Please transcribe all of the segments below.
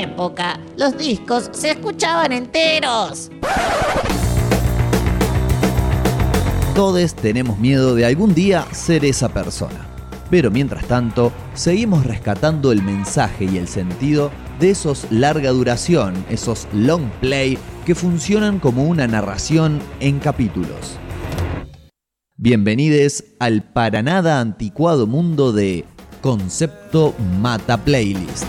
época, los discos se escuchaban enteros. Todos tenemos miedo de algún día ser esa persona. Pero mientras tanto, seguimos rescatando el mensaje y el sentido de esos larga duración, esos long play que funcionan como una narración en capítulos. Bienvenidos al para nada anticuado mundo de Concepto Mata Playlist.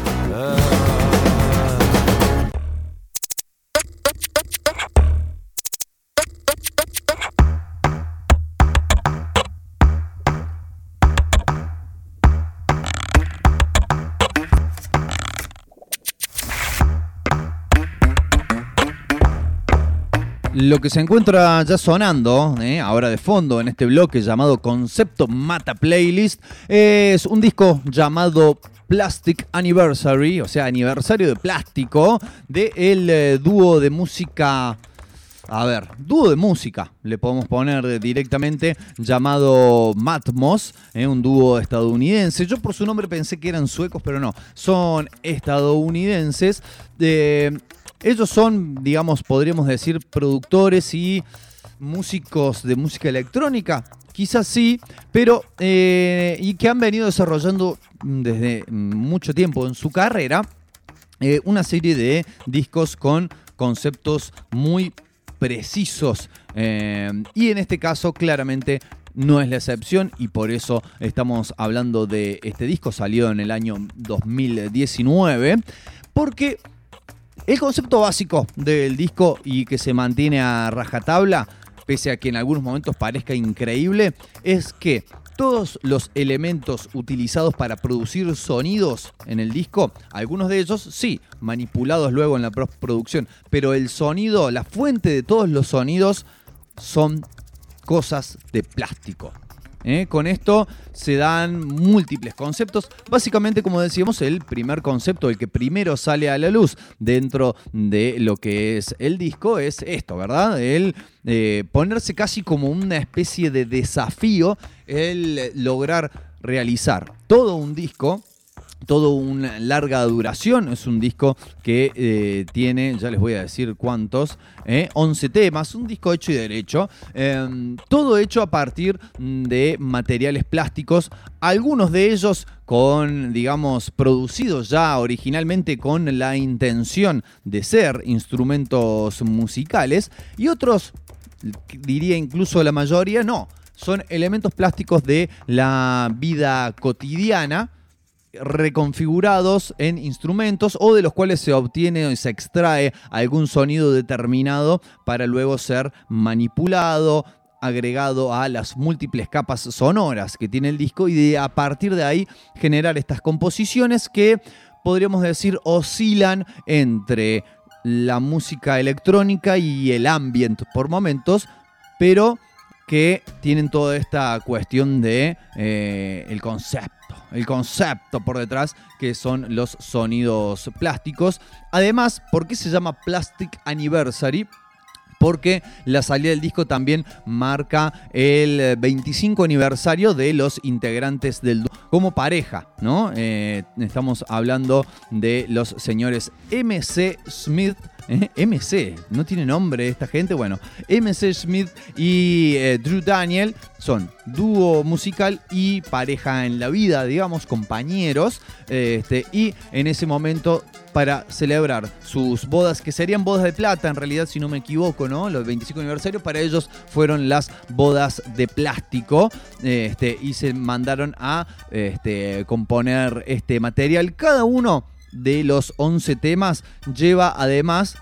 Lo que se encuentra ya sonando, eh, ahora de fondo en este bloque llamado Concepto Mata Playlist, es un disco llamado Plastic Anniversary, o sea, aniversario de plástico, del de eh, dúo de música a ver, dúo de música, le podemos poner directamente, llamado Matmos, eh, un dúo estadounidense. Yo por su nombre pensé que eran suecos, pero no, son estadounidenses. Eh, ellos son, digamos, podríamos decir, productores y músicos de música electrónica. Quizás sí, pero eh, y que han venido desarrollando desde mucho tiempo en su carrera eh, una serie de discos con conceptos muy precisos. Eh, y en este caso, claramente, no es la excepción y por eso estamos hablando de este disco. Salió en el año 2019. Porque el concepto básico del disco y que se mantiene a rajatabla, pese a que en algunos momentos parezca increíble, es que todos los elementos utilizados para producir sonidos en el disco, algunos de ellos sí, manipulados luego en la producción, pero el sonido, la fuente de todos los sonidos son cosas de plástico. ¿Eh? Con esto se dan múltiples conceptos. Básicamente, como decíamos, el primer concepto, el que primero sale a la luz dentro de lo que es el disco, es esto, ¿verdad? El eh, ponerse casi como una especie de desafío, el lograr realizar todo un disco todo una larga duración. Es un disco que eh, tiene, ya les voy a decir cuántos, 11 eh, temas, un disco hecho y derecho. Em, todo hecho a partir de materiales plásticos, algunos de ellos con, digamos, producidos ya originalmente con la intención de ser instrumentos musicales y otros, diría incluso la mayoría, no. Son elementos plásticos de la vida cotidiana reconfigurados en instrumentos o de los cuales se obtiene o se extrae algún sonido determinado para luego ser manipulado, agregado a las múltiples capas sonoras que tiene el disco y de, a partir de ahí generar estas composiciones que podríamos decir oscilan entre la música electrónica y el ambient por momentos, pero que tienen toda esta cuestión de eh, el concepto el concepto por detrás, que son los sonidos plásticos. Además, ¿por qué se llama Plastic Anniversary? Porque la salida del disco también marca el 25 aniversario de los integrantes del como pareja, ¿no? Eh, estamos hablando de los señores MC Smith MC, no tiene nombre esta gente. Bueno, MC Smith y eh, Drew Daniel son dúo musical y pareja en la vida, digamos, compañeros. Este, y en ese momento para celebrar sus bodas, que serían bodas de plata, en realidad, si no me equivoco, ¿no? Los 25 aniversarios, para ellos fueron las bodas de plástico, este, y se mandaron a este, componer este material. Cada uno de los 11 temas lleva además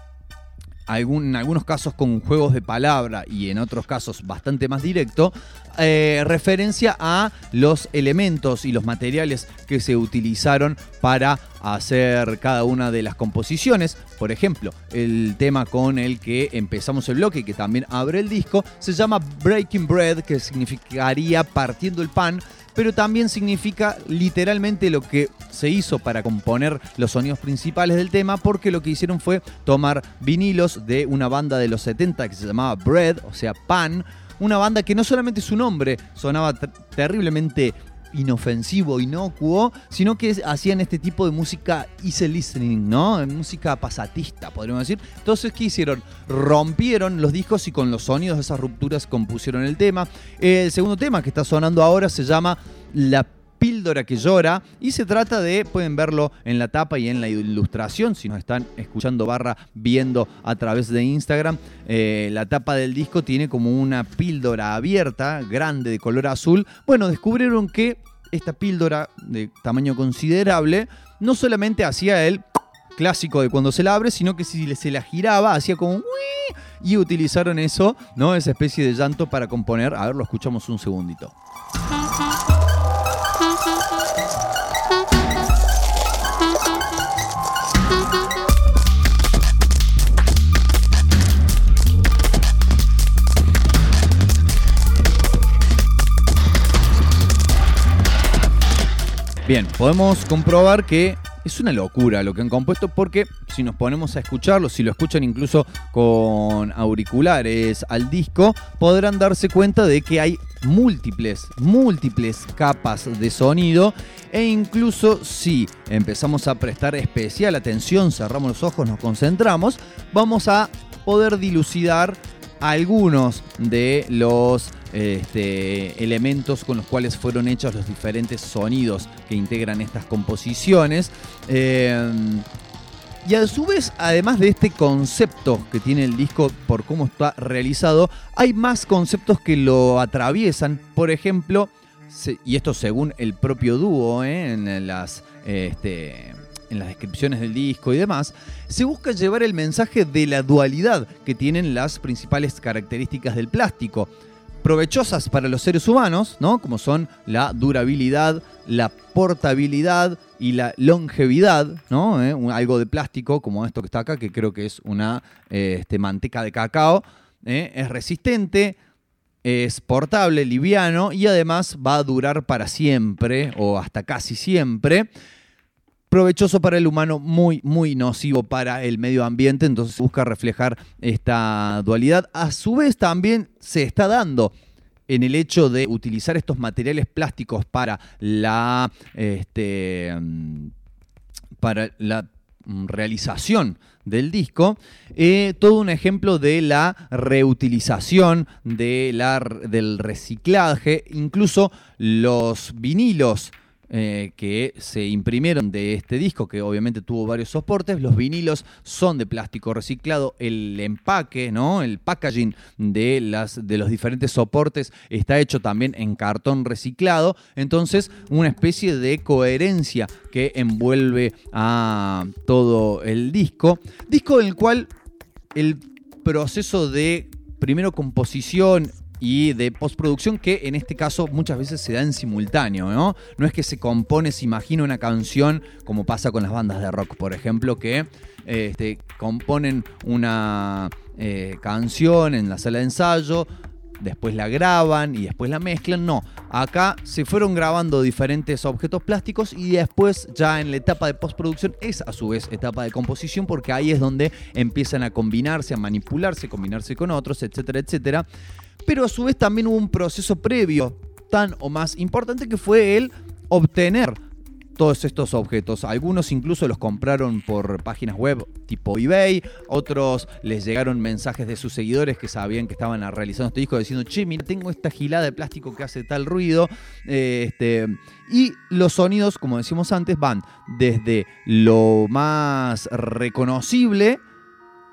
en algunos casos con juegos de palabra y en otros casos bastante más directo, eh, referencia a los elementos y los materiales que se utilizaron para hacer cada una de las composiciones. Por ejemplo, el tema con el que empezamos el bloque, que también abre el disco, se llama Breaking Bread, que significaría partiendo el pan pero también significa literalmente lo que se hizo para componer los sonidos principales del tema, porque lo que hicieron fue tomar vinilos de una banda de los 70 que se llamaba Bread, o sea, Pan, una banda que no solamente su nombre sonaba terriblemente inofensivo, inocuo, sino que hacían este tipo de música easy listening, ¿no? Música pasatista, podríamos decir. Entonces, ¿qué hicieron? Rompieron los discos y con los sonidos de esas rupturas compusieron el tema. El segundo tema que está sonando ahora se llama La Píldora que llora y se trata de, pueden verlo en la tapa y en la ilustración, si nos están escuchando barra viendo a través de Instagram, eh, la tapa del disco tiene como una píldora abierta, grande, de color azul. Bueno, descubrieron que esta píldora de tamaño considerable no solamente hacía el clásico de cuando se la abre, sino que si se la giraba hacía como y utilizaron eso, ¿no? Esa especie de llanto para componer. A ver, lo escuchamos un segundito. Bien, podemos comprobar que es una locura lo que han compuesto porque si nos ponemos a escucharlo, si lo escuchan incluso con auriculares al disco, podrán darse cuenta de que hay múltiples, múltiples capas de sonido e incluso si empezamos a prestar especial atención, cerramos los ojos, nos concentramos, vamos a poder dilucidar algunos de los este, elementos con los cuales fueron hechos los diferentes sonidos que integran estas composiciones. Eh, y a su vez, además de este concepto que tiene el disco por cómo está realizado, hay más conceptos que lo atraviesan. Por ejemplo, y esto según el propio dúo, ¿eh? en las este, en las descripciones del disco y demás, se busca llevar el mensaje de la dualidad que tienen las principales características del plástico. Provechosas para los seres humanos, ¿no? Como son la durabilidad, la portabilidad y la longevidad, ¿no? ¿Eh? Algo de plástico, como esto que está acá, que creo que es una este, manteca de cacao. ¿eh? Es resistente, es portable, liviano y además va a durar para siempre o hasta casi siempre provechoso para el humano, muy, muy nocivo para el medio ambiente, entonces busca reflejar esta dualidad. A su vez también se está dando en el hecho de utilizar estos materiales plásticos para la, este, para la realización del disco, eh, todo un ejemplo de la reutilización, de la, del reciclaje, incluso los vinilos eh, que se imprimieron de este disco, que obviamente tuvo varios soportes. Los vinilos son de plástico reciclado. El empaque, ¿no? El packaging de, las, de los diferentes soportes está hecho también en cartón reciclado. Entonces, una especie de coherencia que envuelve a todo el disco. Disco del cual el proceso de primero composición y de postproducción que en este caso muchas veces se da en simultáneo, ¿no? No es que se compone, se imagina una canción como pasa con las bandas de rock, por ejemplo, que este, componen una eh, canción en la sala de ensayo, después la graban y después la mezclan. No, acá se fueron grabando diferentes objetos plásticos y después ya en la etapa de postproducción es a su vez etapa de composición porque ahí es donde empiezan a combinarse, a manipularse, combinarse con otros, etcétera, etcétera pero a su vez también hubo un proceso previo tan o más importante que fue el obtener todos estos objetos. Algunos incluso los compraron por páginas web tipo eBay, otros les llegaron mensajes de sus seguidores que sabían que estaban realizando este disco diciendo, che, mira, tengo esta gilada de plástico que hace tal ruido. este, y los sonidos, como decimos antes, van desde lo más reconocible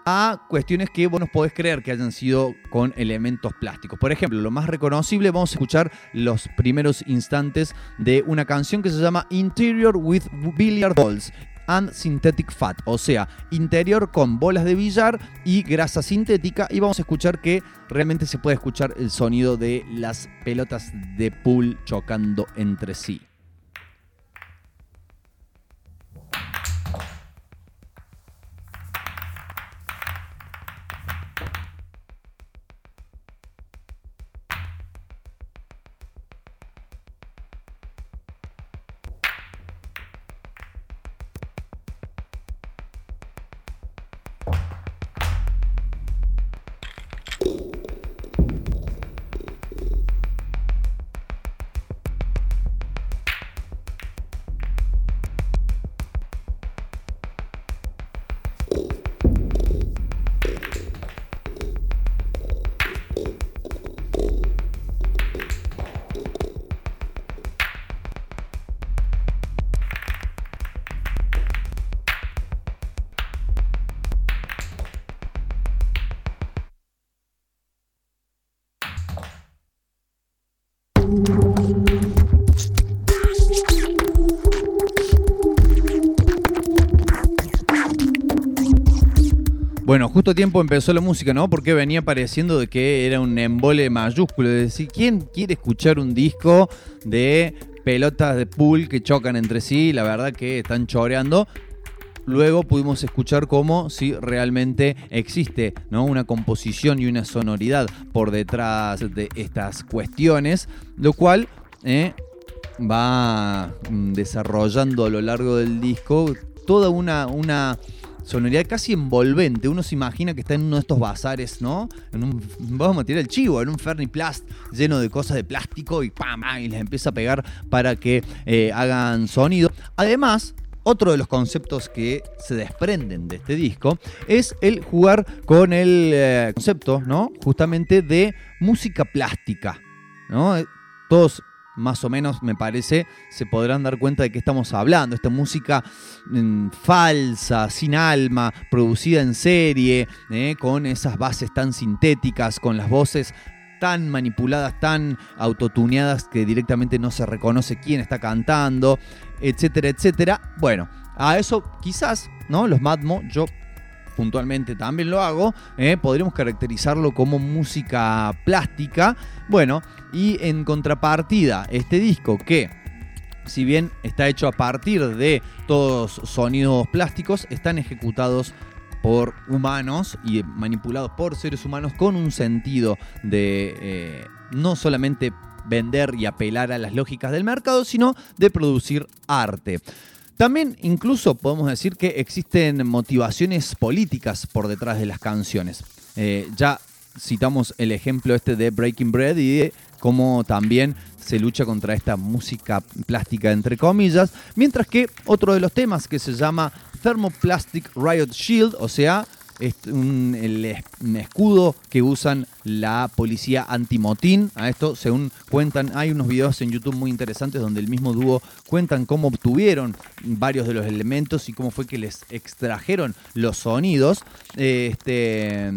a cuestiones que vos nos podés creer que hayan sido con elementos plásticos. Por ejemplo, lo más reconocible, vamos a escuchar los primeros instantes de una canción que se llama Interior with Billiard Balls and Synthetic Fat, o sea, interior con bolas de billar y grasa sintética y vamos a escuchar que realmente se puede escuchar el sonido de las pelotas de pool chocando entre sí. Tiempo empezó la música, ¿no? Porque venía pareciendo de que era un embole mayúsculo. Es decir, ¿quién quiere escuchar un disco de pelotas de pool que chocan entre sí? La verdad que están choreando. Luego pudimos escuchar cómo si realmente existe ¿no? una composición y una sonoridad por detrás de estas cuestiones, lo cual eh, va mm, desarrollando a lo largo del disco toda una, una sonoridad casi envolvente. Uno se imagina que está en uno de estos bazares, ¿no? En un, vamos a tirar el chivo, en un Ferniplast lleno de cosas de plástico y ¡pam! y les empieza a pegar para que eh, hagan sonido. Además, otro de los conceptos que se desprenden de este disco es el jugar con el eh, concepto, ¿no? Justamente de música plástica, ¿no? Todos más o menos, me parece, se podrán dar cuenta de qué estamos hablando. Esta música mm, falsa, sin alma, producida en serie, eh, con esas bases tan sintéticas, con las voces tan manipuladas, tan autotuneadas que directamente no se reconoce quién está cantando, etcétera, etcétera. Bueno, a eso quizás, ¿no? Los Madmo, yo puntualmente también lo hago, ¿eh? podríamos caracterizarlo como música plástica. Bueno, y en contrapartida, este disco que si bien está hecho a partir de todos sonidos plásticos, están ejecutados por humanos y manipulados por seres humanos con un sentido de eh, no solamente vender y apelar a las lógicas del mercado, sino de producir arte. También incluso podemos decir que existen motivaciones políticas por detrás de las canciones. Eh, ya citamos el ejemplo este de Breaking Bread y de cómo también se lucha contra esta música plástica entre comillas, mientras que otro de los temas que se llama Thermoplastic Riot Shield, o sea, es un, el, escudo que usan la policía antimotín. A esto, según cuentan, hay unos videos en YouTube muy interesantes donde el mismo dúo cuentan cómo obtuvieron varios de los elementos y cómo fue que les extrajeron los sonidos. Este,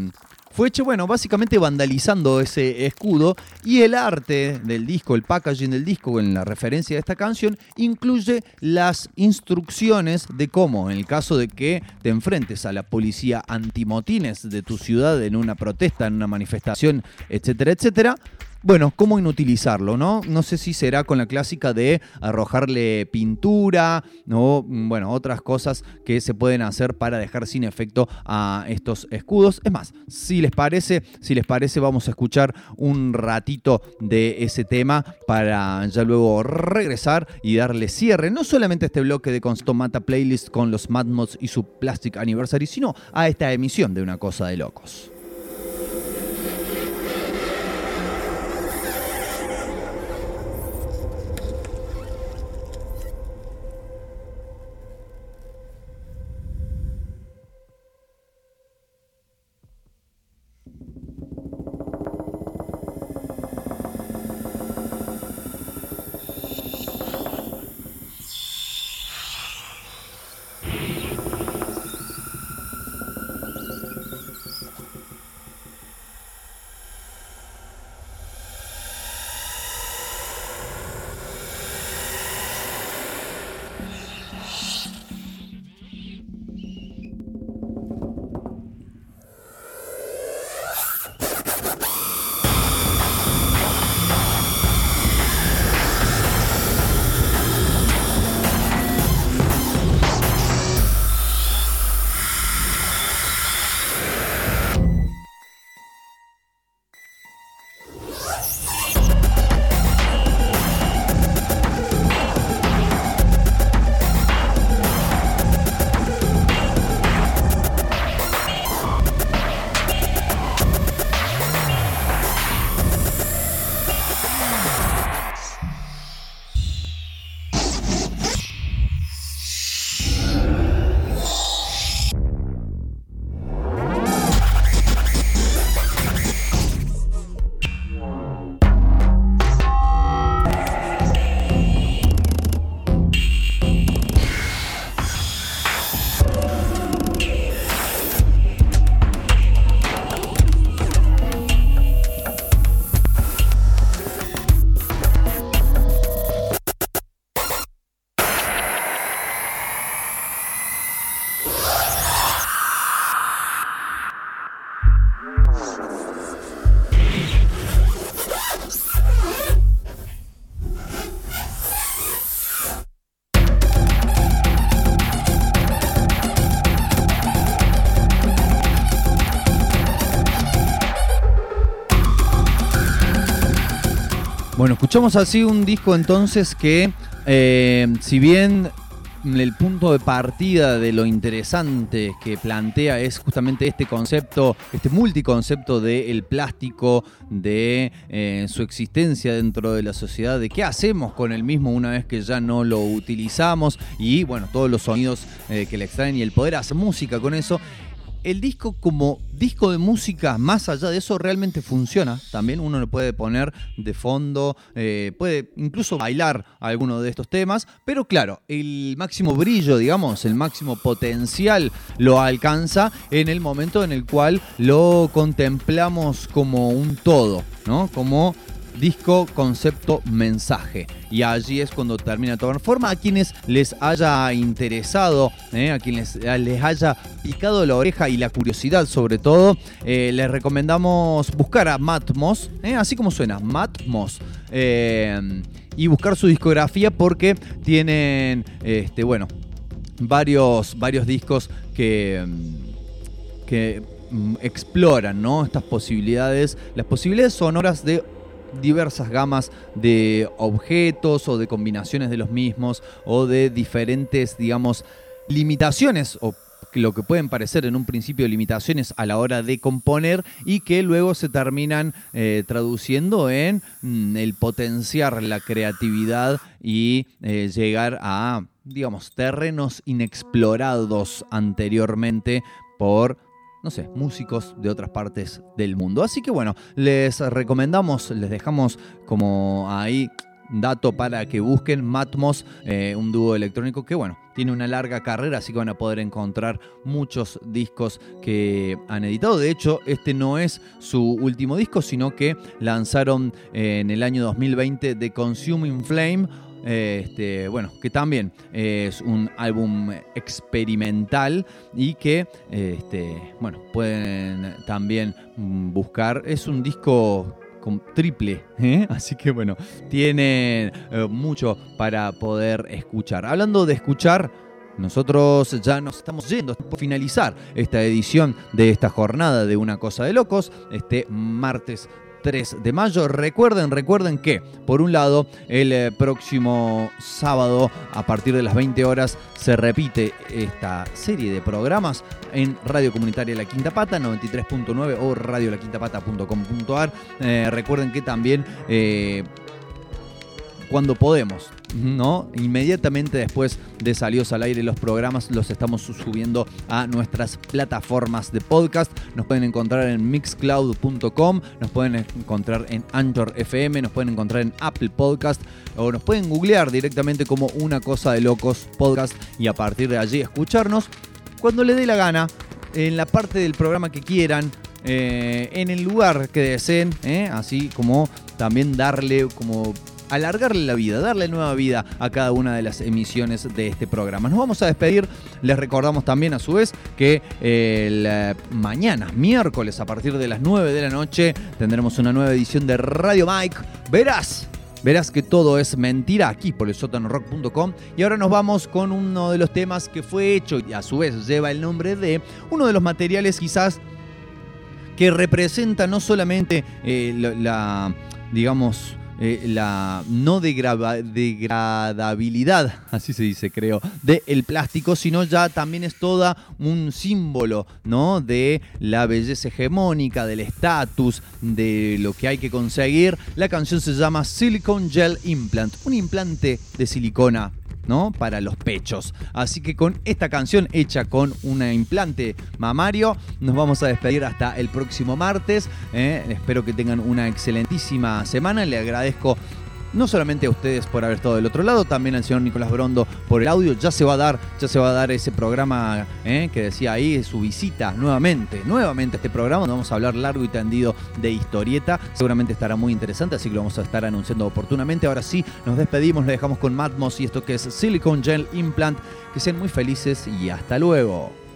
fue hecho, bueno, básicamente vandalizando ese escudo y el arte del disco, el packaging del disco en la referencia de esta canción incluye las instrucciones de cómo, en el caso de que te enfrentes a la policía antimotines de tu ciudad en una protesta, en una manifestación, etcétera, etcétera, bueno, cómo inutilizarlo, ¿no? No sé si será con la clásica de arrojarle pintura, o bueno, otras cosas que se pueden hacer para dejar sin efecto a estos escudos. Es más, si les parece, si les parece, vamos a escuchar un ratito de ese tema para ya luego regresar y darle cierre, no solamente a este bloque de Constomata Playlist con los Mad Mods y su Plastic Anniversary, sino a esta emisión de Una Cosa de Locos. Bueno, escuchamos así un disco entonces que, eh, si bien el punto de partida de lo interesante que plantea es justamente este concepto, este multiconcepto del plástico, de eh, su existencia dentro de la sociedad, de qué hacemos con el mismo una vez que ya no lo utilizamos y bueno, todos los sonidos eh, que le extraen y el poder hacer música con eso el disco como disco de música, más allá de eso, realmente funciona. También uno lo puede poner de fondo, eh, puede incluso bailar alguno de estos temas, pero claro, el máximo brillo, digamos, el máximo potencial lo alcanza en el momento en el cual lo contemplamos como un todo, ¿no? Como disco, concepto, mensaje. Y allí es cuando termina de tomar forma. A quienes les haya interesado, eh, a quienes les haya picado la oreja y la curiosidad sobre todo, eh, les recomendamos buscar a Matmos, eh, así como suena, Matmos. y buscar su discografía porque tienen, este, bueno, varios, varios discos que, que mm, exploran ¿no? estas posibilidades, las posibilidades sonoras de diversas gamas de objetos o de combinaciones de los mismos o de diferentes, digamos, limitaciones o lo que pueden parecer en un principio limitaciones a la hora de componer y que luego se terminan eh, traduciendo en mm, el potenciar la creatividad y eh, llegar a, digamos, terrenos inexplorados anteriormente por no sé, músicos de otras partes del mundo. Así que bueno, les recomendamos, les dejamos como ahí dato para que busquen Matmos, eh, un dúo electrónico que bueno, tiene una larga carrera, así que van a poder encontrar muchos discos que han editado. De hecho, este no es su último disco, sino que lanzaron en el año 2020 The Consuming Flame este, bueno, que también es un álbum experimental y que, este, bueno, pueden también buscar. Es un disco con triple, ¿eh? así que bueno, tiene eh, mucho para poder escuchar. Hablando de escuchar, nosotros ya nos estamos yendo por finalizar esta edición de esta jornada de Una Cosa de Locos, este martes 3 de mayo. Recuerden, recuerden que, por un lado, el eh, próximo sábado, a partir de las 20 horas, se repite esta serie de programas en Radio Comunitaria La Quinta Pata, 93.9 o radiolaquintapata.com.ar. Eh, recuerden que también, eh, cuando podemos, ¿no? Inmediatamente después de salidos al aire los programas los estamos subiendo a nuestras plataformas de podcast. Nos pueden encontrar en mixcloud.com, nos pueden encontrar en Anchor FM, nos pueden encontrar en Apple Podcast o nos pueden googlear directamente como una cosa de locos podcast y a partir de allí escucharnos cuando le dé la gana en la parte del programa que quieran, eh, en el lugar que deseen, ¿eh? así como también darle como alargarle la vida, darle nueva vida a cada una de las emisiones de este programa. Nos vamos a despedir, les recordamos también a su vez que eh, mañana, miércoles, a partir de las 9 de la noche, tendremos una nueva edición de Radio Mike. Verás verás que todo es mentira aquí por el sotanorock.com. Y ahora nos vamos con uno de los temas que fue hecho y a su vez lleva el nombre de uno de los materiales quizás que representa no solamente eh, la, digamos, eh, la no degradabilidad, así se dice creo, del plástico, sino ya también es toda un símbolo ¿no? de la belleza hegemónica, del estatus, de lo que hay que conseguir. La canción se llama Silicon Gel Implant, un implante de silicona ¿no? Para los pechos. Así que con esta canción hecha con un implante mamario, nos vamos a despedir hasta el próximo martes. ¿eh? Espero que tengan una excelentísima semana. Le agradezco no solamente a ustedes por haber estado del otro lado, también al señor Nicolás Brondo por el audio. Ya se va a dar, ya se va a dar ese programa eh, que decía ahí, su visita nuevamente, nuevamente a este programa, donde vamos a hablar largo y tendido de historieta. Seguramente estará muy interesante, así que lo vamos a estar anunciando oportunamente. Ahora sí, nos despedimos, le dejamos con Matmos y esto que es Silicon Gel Implant. Que sean muy felices y hasta luego.